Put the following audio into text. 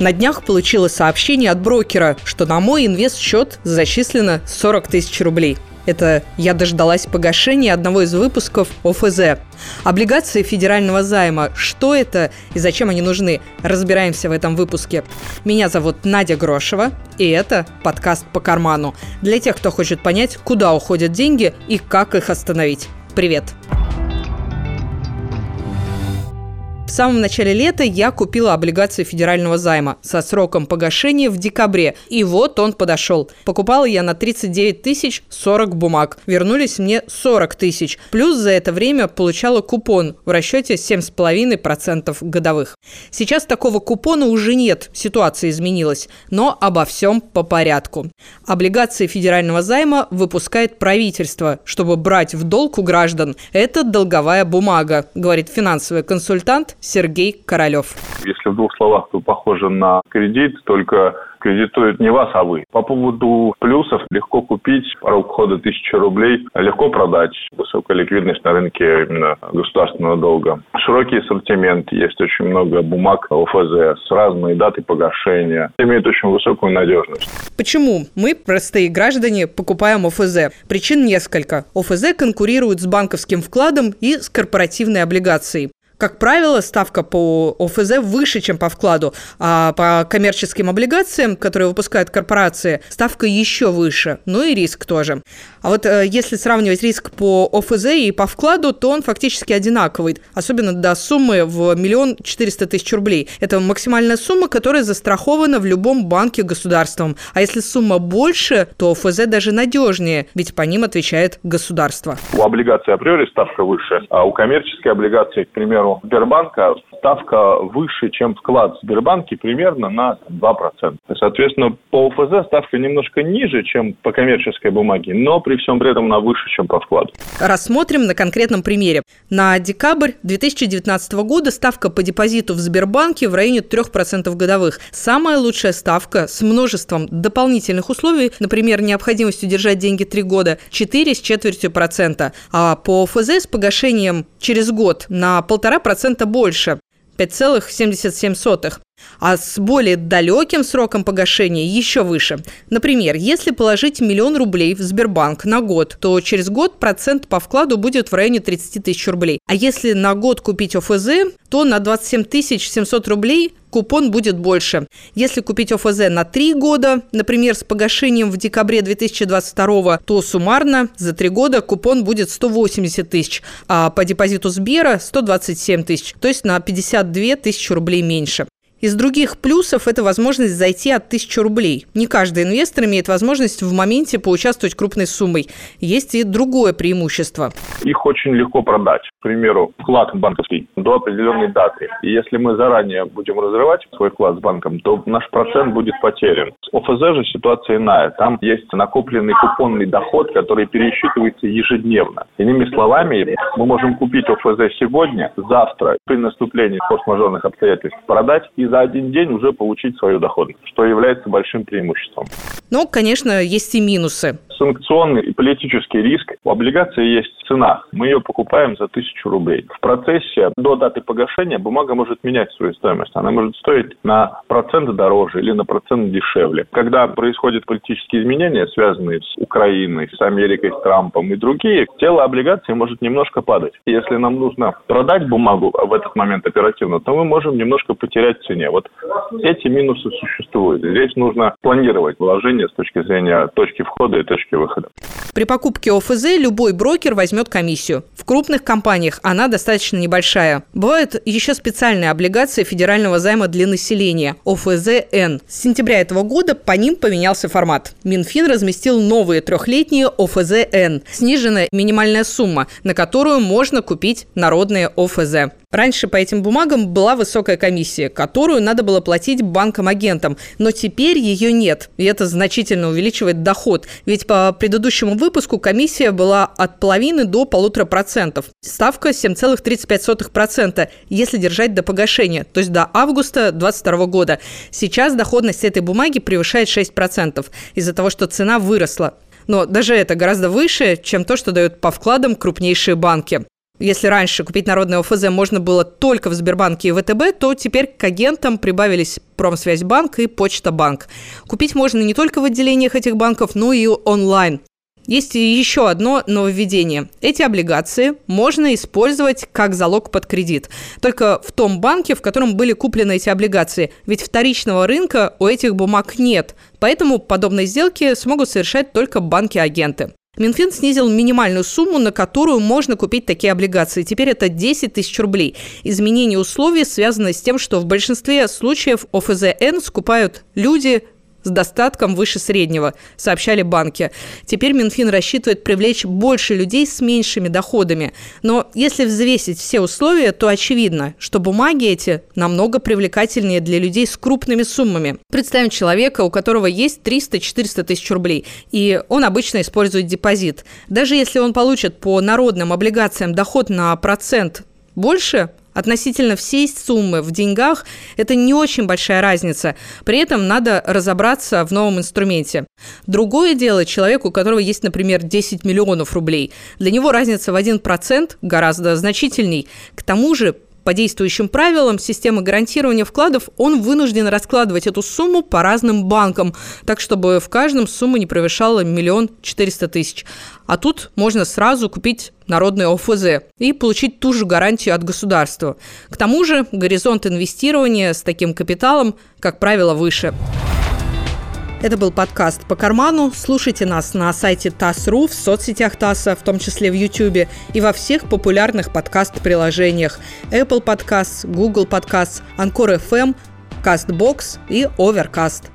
На днях получила сообщение от брокера, что на мой инвест-счет зачислено 40 тысяч рублей. Это я дождалась погашения одного из выпусков ОФЗ. Облигации федерального займа. Что это и зачем они нужны? Разбираемся в этом выпуске. Меня зовут Надя Грошева, и это подкаст «По карману». Для тех, кто хочет понять, куда уходят деньги и как их остановить. Привет! Привет! В самом начале лета я купила облигации федерального займа со сроком погашения в декабре. И вот он подошел. Покупала я на 39 тысяч 40 бумаг. Вернулись мне 40 тысяч. Плюс за это время получала купон в расчете 7,5% годовых. Сейчас такого купона уже нет. Ситуация изменилась. Но обо всем по порядку. Облигации федерального займа выпускает правительство, чтобы брать в долг у граждан. Это долговая бумага, говорит финансовый консультант Сергей Королев. Если в двух словах, то похоже на кредит, только кредитует не вас, а вы. По поводу плюсов, легко купить, порог входа 1000 рублей, легко продать, высокая ликвидность на рынке именно государственного долга. Широкий ассортимент, есть очень много бумаг ОФЗ с разной датой погашения, имеет очень высокую надежность. Почему мы, простые граждане, покупаем ОФЗ? Причин несколько. ОФЗ конкурирует с банковским вкладом и с корпоративной облигацией. Как правило, ставка по ОФЗ выше, чем по вкладу, а по коммерческим облигациям, которые выпускают корпорации, ставка еще выше, ну и риск тоже. А вот э, если сравнивать риск по ОФЗ и по вкладу, то он фактически одинаковый, особенно до суммы в миллион четыреста тысяч рублей. Это максимальная сумма, которая застрахована в любом банке государством. А если сумма больше, то ОФЗ даже надежнее, ведь по ним отвечает государство. У облигаций априори ставка выше, а у коммерческой облигации, к примеру, Сбербанка ставка выше, чем вклад в Сбербанке примерно на 2%. Соответственно, по ОФЗ ставка немножко ниже, чем по коммерческой бумаге, но при всем при этом она выше, чем по вкладу. Рассмотрим на конкретном примере. На декабрь 2019 года ставка по депозиту в Сбербанке в районе 3% годовых. Самая лучшая ставка с множеством дополнительных условий, например, необходимостью держать деньги 3 года, 4 с четвертью процента. А по ОФЗ с погашением через год на 1,5% больше. 5,77. А с более далеким сроком погашения еще выше. Например, если положить миллион рублей в Сбербанк на год, то через год процент по вкладу будет в районе 30 тысяч рублей. А если на год купить ОФЗ, то на 27 700 рублей купон будет больше. Если купить ОФЗ на 3 года, например, с погашением в декабре 2022, то суммарно за 3 года купон будет 180 тысяч, а по депозиту Сбера 127 тысяч, то есть на 52 тысячи рублей меньше. Из других плюсов это возможность зайти от 1000 рублей. Не каждый инвестор имеет возможность в моменте поучаствовать крупной суммой. Есть и другое преимущество. Их очень легко продать. К примеру, вклад банковский до определенной даты. И если мы заранее будем разрывать свой вклад с банком, то наш процент будет потерян. С ОФЗ же ситуация иная. Там есть накопленный купонный доход, который пересчитывается ежедневно. Иными словами, мы можем купить ОФЗ сегодня, завтра, при наступлении форс-мажорных обстоятельств продать и за один день уже получить свою доходность, что является большим преимуществом. Но, конечно, есть и минусы санкционный и политический риск. У облигации есть цена. Мы ее покупаем за тысячу рублей. В процессе до даты погашения бумага может менять свою стоимость. Она может стоить на процент дороже или на процент дешевле. Когда происходят политические изменения, связанные с Украиной, с Америкой, с Трампом и другие, тело облигации может немножко падать. Если нам нужно продать бумагу в этот момент оперативно, то мы можем немножко потерять цене. Вот эти минусы существуют. Здесь нужно планировать вложения с точки зрения точки входа и точки точки выхода. При покупке ОФЗ любой брокер возьмет комиссию. В крупных компаниях она достаточно небольшая. Бывают еще специальные облигации федерального займа для населения – ОФЗ-Н. С сентября этого года по ним поменялся формат. Минфин разместил новые трехлетние ОФЗ-Н. Сниженная минимальная сумма, на которую можно купить народные ОФЗ. Раньше по этим бумагам была высокая комиссия, которую надо было платить банкам-агентам, но теперь ее нет, и это значительно увеличивает доход, ведь по предыдущему выпуску комиссия была от половины до полутора процентов. Ставка 7,35%, если держать до погашения, то есть до августа 2022 года. Сейчас доходность этой бумаги превышает 6% из-за того, что цена выросла. Но даже это гораздо выше, чем то, что дают по вкладам крупнейшие банки. Если раньше купить народное ОФЗ можно было только в Сбербанке и ВТБ, то теперь к агентам прибавились Промсвязьбанк и Почта Банк. Купить можно не только в отделениях этих банков, но и онлайн. Есть еще одно нововведение. Эти облигации можно использовать как залог под кредит. Только в том банке, в котором были куплены эти облигации. Ведь вторичного рынка у этих бумаг нет. Поэтому подобные сделки смогут совершать только банки-агенты. Минфин снизил минимальную сумму, на которую можно купить такие облигации. Теперь это 10 тысяч рублей. Изменение условий связано с тем, что в большинстве случаев ОФЗН скупают люди, с достатком выше среднего, сообщали банки. Теперь Минфин рассчитывает привлечь больше людей с меньшими доходами. Но если взвесить все условия, то очевидно, что бумаги эти намного привлекательнее для людей с крупными суммами. Представим человека, у которого есть 300-400 тысяч рублей, и он обычно использует депозит. Даже если он получит по народным облигациям доход на процент больше, Относительно всей суммы в деньгах это не очень большая разница. При этом надо разобраться в новом инструменте. Другое дело человеку, у которого есть, например, 10 миллионов рублей. Для него разница в 1% гораздо значительней. К тому же по действующим правилам системы гарантирования вкладов он вынужден раскладывать эту сумму по разным банкам, так чтобы в каждом сумма не превышала миллион четыреста тысяч. А тут можно сразу купить народное ОФЗ и получить ту же гарантию от государства. К тому же горизонт инвестирования с таким капиталом, как правило, выше. Это был подкаст «По карману». Слушайте нас на сайте ТАСС.ру, в соцсетях ТАССа, в том числе в YouTube, и во всех популярных подкаст-приложениях Apple Podcasts, Google Podcasts, Anchor FM, CastBox и Overcast.